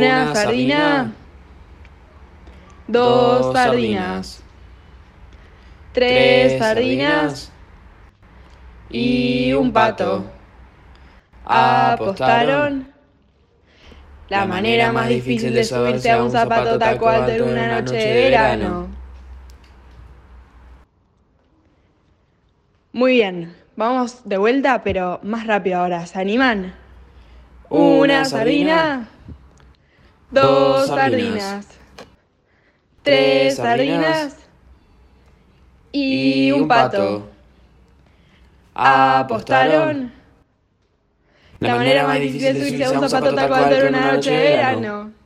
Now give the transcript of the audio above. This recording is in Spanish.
Una sardina. Dos sardinas. Tres sardinas. Y un pato. Apostaron. La manera más difícil de subirse a un zapato taco alto en una noche de verano. Muy bien, vamos de vuelta, pero más rápido ahora. ¿Se animan? Una sardina. Dos sardinas. Tres sardinas. Y un pato. Apostaron. La manera más difícil de subirse a un zapato alto en una noche de verano.